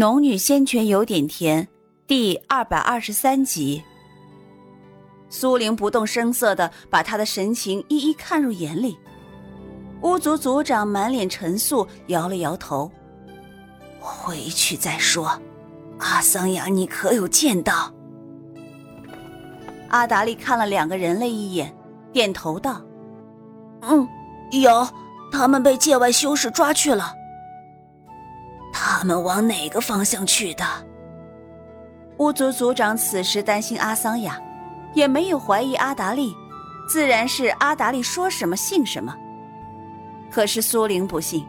农女仙泉有点甜，第二百二十三集。苏玲不动声色的把他的神情一一看入眼里。巫族族长满脸沉肃，摇了摇头：“回去再说。阿桑雅，你可有见到？”阿达利看了两个人类一眼，点头道：“嗯，有，他们被界外修士抓去了。他们往哪个方向去的？”巫族族长此时担心阿桑雅，也没有怀疑阿达利，自然是阿达利说什么信什么。可是苏玲不信，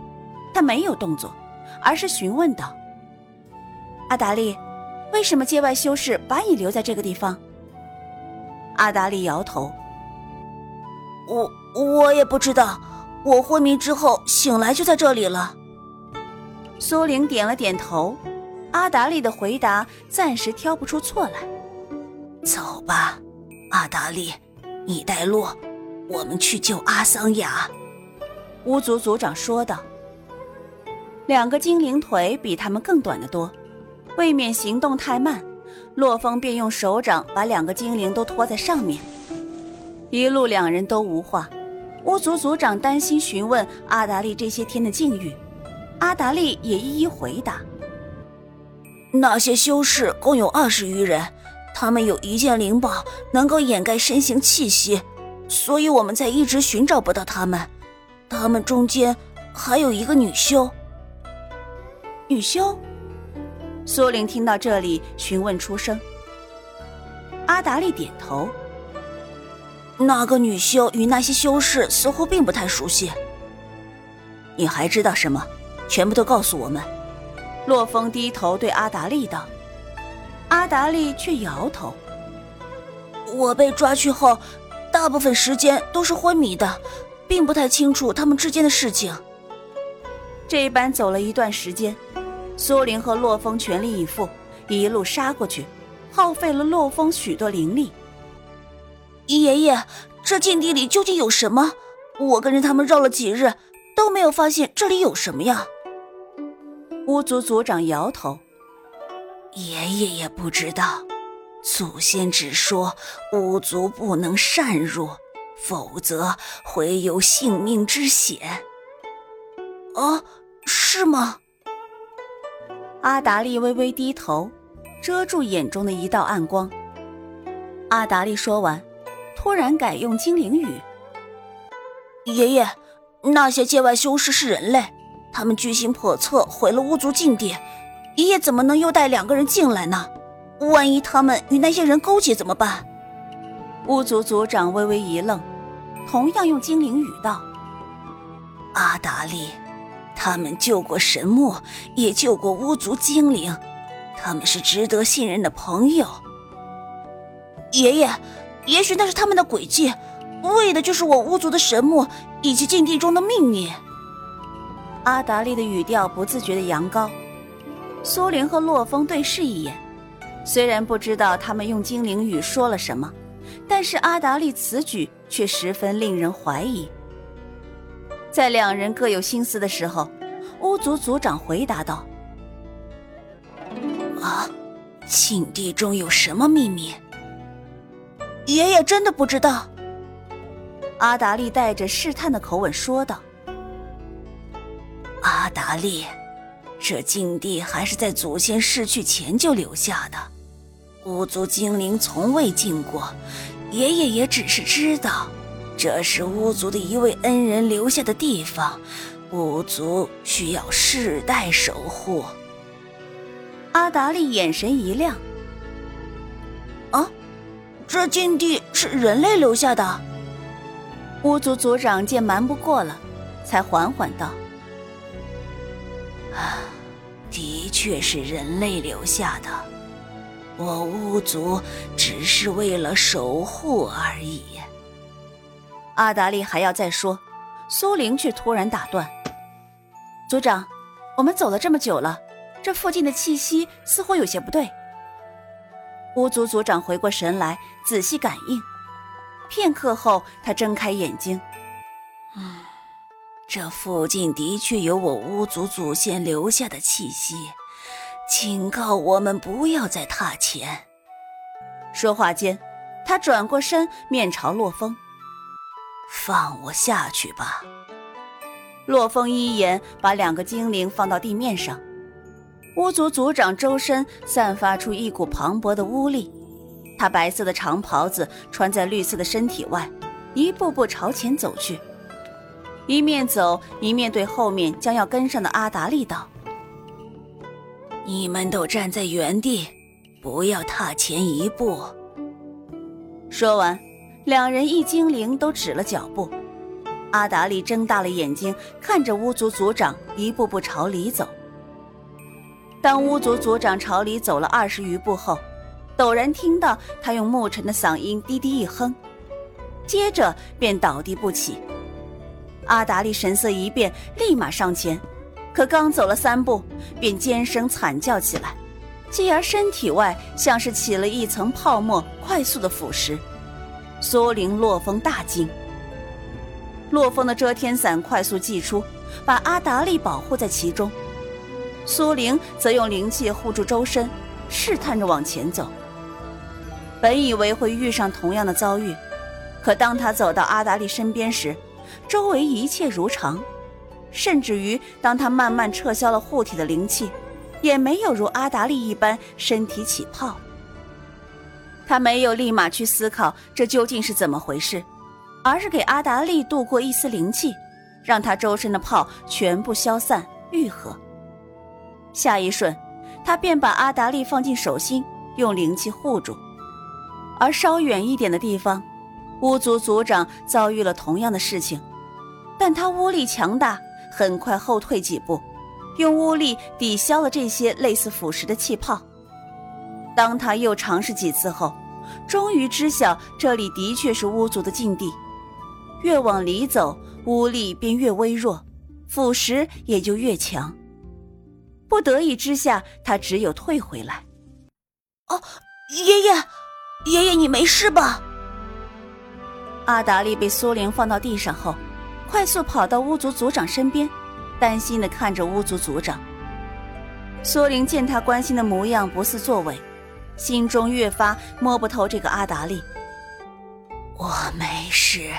他没有动作，而是询问道：“阿达利，为什么界外修士把你留在这个地方？”阿达利摇头：“我我也不知道，我昏迷之后醒来就在这里了。”苏玲点了点头，阿达利的回答暂时挑不出错来。走吧，阿达利，你带路，我们去救阿桑雅。”巫族族长说道。两个精灵腿比他们更短得多，未免行动太慢。洛风便用手掌把两个精灵都拖在上面，一路两人都无话。巫族族长担心询问阿达利这些天的境遇，阿达利也一一回答。那些修士共有二十余人，他们有一件灵宝能够掩盖身形气息，所以我们才一直寻找不到他们。他们中间还有一个女修。女修。苏玲听到这里，询问出声。阿达利点头。那个女修与那些修士似乎并不太熟悉。你还知道什么？全部都告诉我们。洛风低头对阿达利道。阿达利却摇头。我被抓去后，大部分时间都是昏迷的，并不太清楚他们之间的事情。这一般走了一段时间。苏林和洛风全力以赴，一路杀过去，耗费了洛风许多灵力。爷爷，这禁地里究竟有什么？我跟着他们绕了几日，都没有发现这里有什么呀。巫族族长摇头：“爷爷也不知道，祖先只说巫族不能擅入，否则会有性命之险。”啊，是吗？阿达利微微低头，遮住眼中的一道暗光。阿达利说完，突然改用精灵语：“爷爷，那些界外修士是人类，他们居心叵测，毁了巫族禁地。爷爷怎么能又带两个人进来呢？万一他们与那些人勾结怎么办？”巫族族长微微一愣，同样用精灵语道：“阿达利。”他们救过神木，也救过巫族精灵，他们是值得信任的朋友。爷爷，也许那是他们的诡计，为的就是我巫族的神木以及禁地中的秘密。阿达利的语调不自觉的扬高。苏玲和洛风对视一眼，虽然不知道他们用精灵语说了什么，但是阿达利此举却十分令人怀疑。在两人各有心思的时候，巫族族长回答道：“啊，禁地中有什么秘密？爷爷真的不知道。”阿达利带着试探的口吻说道：“阿达利，这禁地还是在祖先逝去前就留下的，巫族精灵从未进过，爷爷也只是知道。”这是巫族的一位恩人留下的地方，巫族需要世代守护。阿达利眼神一亮：“啊，这禁地是人类留下的？”巫族族长见瞒不过了，才缓缓道：“啊，的确是人类留下的，我巫族只是为了守护而已。”阿达利还要再说，苏玲却突然打断：“族长，我们走了这么久了，这附近的气息似乎有些不对。”巫族族长回过神来，仔细感应，片刻后，他睁开眼睛：“嗯，这附近的确有我巫族祖先留下的气息，警告我们不要再踏前。说话间，他转过身，面朝洛风：“放我下去吧。”洛风一言把两个精灵放到地面上。巫族族长周身散发出一股磅礴的巫力，他白色的长袍子穿在绿色的身体外，一步步朝前走去。一面走一面对后面将要跟上的阿达利道：“你们都站在原地，不要踏前一步。”说完，两人一精灵都止了脚步。阿达利睁大了眼睛看着巫族族长一步步朝里走。当巫族族长朝里走了二十余步后，陡然听到他用牧尘的嗓音低低一哼，接着便倒地不起。阿达利神色一变，立马上前，可刚走了三步，便尖声惨叫起来，继而身体外像是起了一层泡沫，快速的腐蚀。苏灵、洛风大惊。洛风的遮天伞快速祭出，把阿达利保护在其中。苏灵则用灵气护住周身，试探着往前走。本以为会遇上同样的遭遇，可当他走到阿达利身边时，周围一切如常，甚至于当他慢慢撤销了护体的灵气，也没有如阿达利一般身体起泡。他没有立马去思考这究竟是怎么回事，而是给阿达利渡过一丝灵气，让他周身的泡全部消散愈合。下一瞬，他便把阿达利放进手心，用灵气护住。而稍远一点的地方，巫族族长遭遇了同样的事情。但他巫力强大，很快后退几步，用巫力抵消了这些类似腐蚀的气泡。当他又尝试几次后，终于知晓这里的确是巫族的禁地。越往里走，巫力便越微弱，腐蚀也就越强。不得已之下，他只有退回来。哦，爷爷，爷爷，你没事吧？阿达利被苏玲放到地上后。快速跑到巫族族长身边，担心的看着巫族族长。苏玲见他关心的模样不似作伪，心中越发摸不透这个阿达利。我没事。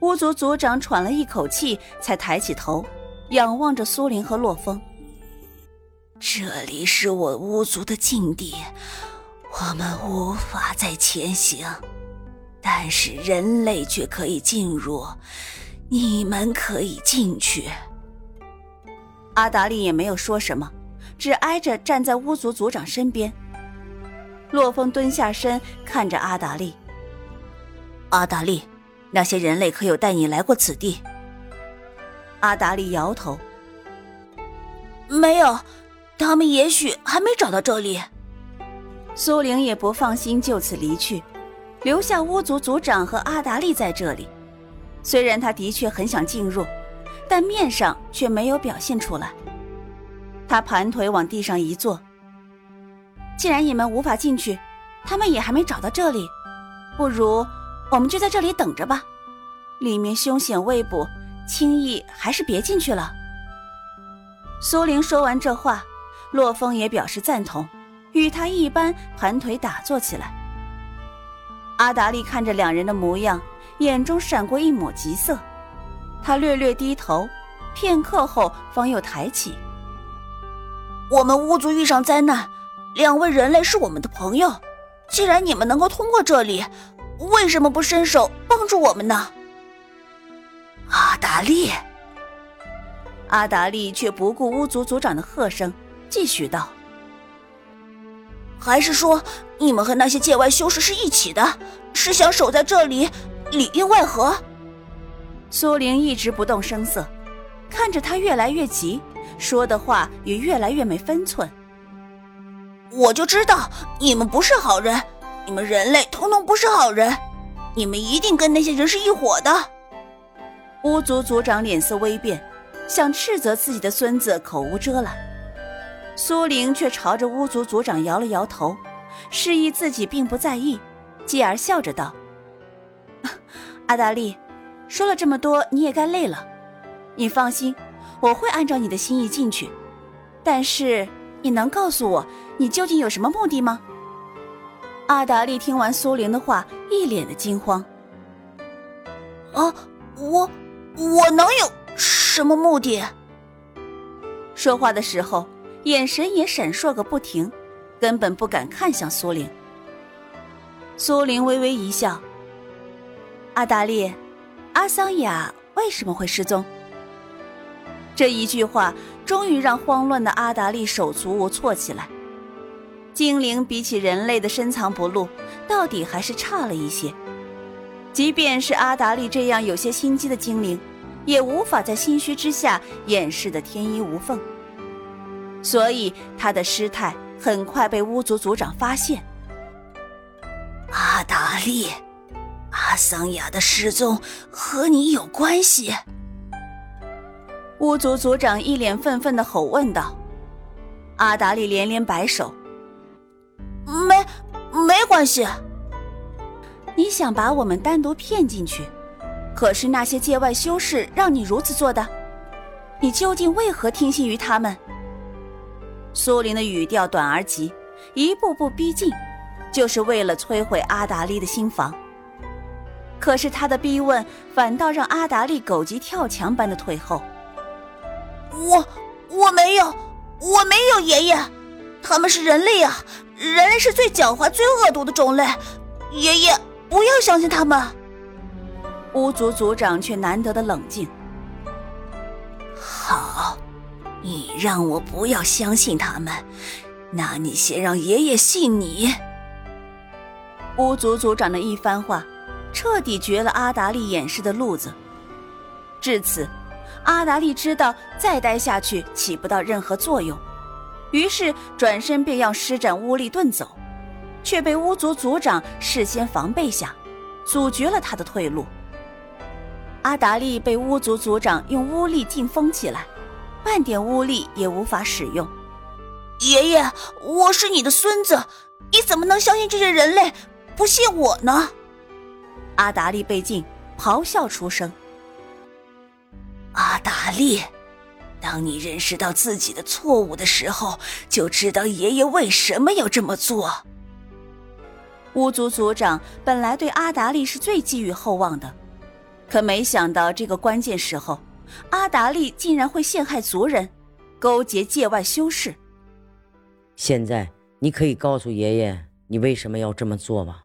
巫族族长喘了一口气，才抬起头，仰望着苏玲和洛风。这里是我巫族的禁地，我们无法再前行。但是人类却可以进入，你们可以进去。阿达利也没有说什么，只挨着站在巫族族长身边。洛风蹲下身看着阿达利。阿达利，那些人类可有带你来过此地？阿达利摇头，没有，他们也许还没找到这里。苏玲也不放心就此离去。留下巫族族长和阿达利在这里，虽然他的确很想进入，但面上却没有表现出来。他盘腿往地上一坐。既然你们无法进去，他们也还没找到这里，不如我们就在这里等着吧。里面凶险未卜，轻易还是别进去了。苏玲说完这话，洛风也表示赞同，与他一般盘腿打坐起来。阿达利看着两人的模样，眼中闪过一抹急色。他略略低头，片刻后方又抬起。我们巫族遇上灾难，两位人类是我们的朋友。既然你们能够通过这里，为什么不伸手帮助我们呢？阿达利，阿达利却不顾巫族族长的喝声，继续道。还是说，你们和那些界外修士是一起的，是想守在这里，里应外合？苏玲一直不动声色，看着他越来越急，说的话也越来越没分寸。我就知道你们不是好人，你们人类统统不是好人，你们一定跟那些人是一伙的。巫族族长脸色微变，想斥责自己的孙子口无遮拦。苏玲却朝着巫族族长摇了摇头，示意自己并不在意，继而笑着道：“阿达利，说了这么多，你也该累了。你放心，我会按照你的心意进去。但是你能告诉我，你究竟有什么目的吗？阿达利听完苏玲的话，一脸的惊慌。啊，我我能有什么目的？说话的时候，眼神也闪烁个不停，根本不敢看向苏玲。苏玲微微一笑。阿达利，阿桑雅为什么会失踪？这一句话终于让慌乱的阿达利手足无措起来。精灵比起人类的深藏不露，到底还是差了一些。即便是阿达利这样有些心机的精灵，也无法在心虚之下掩饰的天衣无缝。所以他的失态很快被巫族族长发现。阿达利，阿桑雅的失踪和你有关系？巫族族长一脸愤愤的吼问道。阿达利连连摆手。没，没关系。你想把我们单独骗进去，可是那些界外修士让你如此做的，你究竟为何听信于他们？苏林的语调短而急，一步步逼近，就是为了摧毁阿达利的心房。可是他的逼问反倒让阿达利狗急跳墙般的退后。我我没有，我没有爷爷。他们是人类啊！人类是最狡猾、最恶毒的种类。爷爷，不要相信他们。巫族族长却难得的冷静。好，你让我不要相信他们，那你先让爷爷信你。巫族族长的一番话，彻底绝了阿达利掩饰的路子。至此，阿达利知道再待下去起不到任何作用。于是转身便要施展巫力遁走，却被巫族族长事先防备下，阻绝了他的退路。阿达利被巫族族长用巫力禁封起来，半点巫力也无法使用。爷爷，我是你的孙子，你怎么能相信这些人类，不信我呢？阿达利被禁，咆哮出声。阿达利。当你认识到自己的错误的时候，就知道爷爷为什么要这么做。巫族族长本来对阿达利是最寄予厚望的，可没想到这个关键时候，阿达利竟然会陷害族人，勾结界外修士。现在你可以告诉爷爷，你为什么要这么做吗？